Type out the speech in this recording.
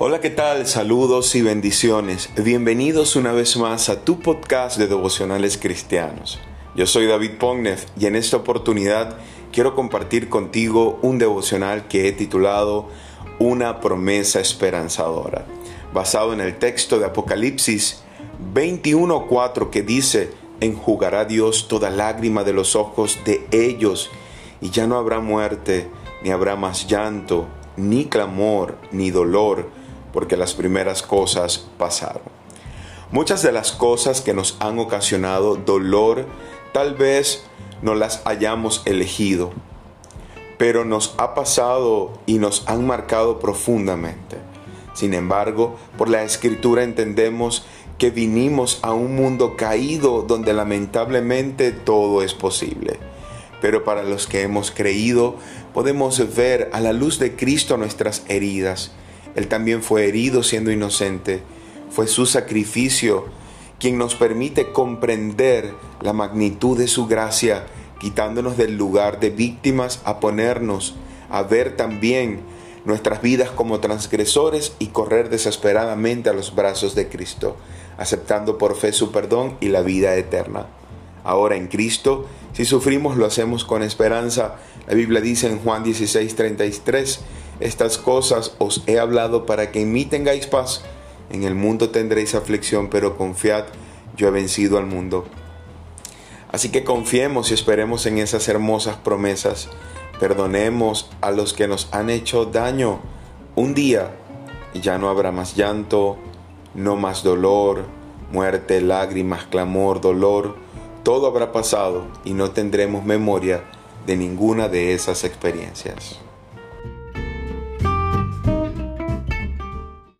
Hola, ¿qué tal? Saludos y bendiciones. Bienvenidos una vez más a tu podcast de devocionales cristianos. Yo soy David Pognev y en esta oportunidad quiero compartir contigo un devocional que he titulado Una promesa esperanzadora, basado en el texto de Apocalipsis 21:4 que dice, enjugará Dios toda lágrima de los ojos de ellos y ya no habrá muerte, ni habrá más llanto, ni clamor, ni dolor porque las primeras cosas pasaron. Muchas de las cosas que nos han ocasionado dolor tal vez no las hayamos elegido, pero nos ha pasado y nos han marcado profundamente. Sin embargo, por la escritura entendemos que vinimos a un mundo caído donde lamentablemente todo es posible. Pero para los que hemos creído, podemos ver a la luz de Cristo nuestras heridas él también fue herido siendo inocente. Fue su sacrificio quien nos permite comprender la magnitud de su gracia, quitándonos del lugar de víctimas a ponernos a ver también nuestras vidas como transgresores y correr desesperadamente a los brazos de Cristo, aceptando por fe su perdón y la vida eterna. Ahora en Cristo, si sufrimos lo hacemos con esperanza. La Biblia dice en Juan 16, 33, estas cosas os he hablado para que en mí tengáis paz. En el mundo tendréis aflicción, pero confiad, yo he vencido al mundo. Así que confiemos y esperemos en esas hermosas promesas. Perdonemos a los que nos han hecho daño. Un día ya no habrá más llanto, no más dolor, muerte, lágrimas, clamor, dolor. Todo habrá pasado y no tendremos memoria de ninguna de esas experiencias.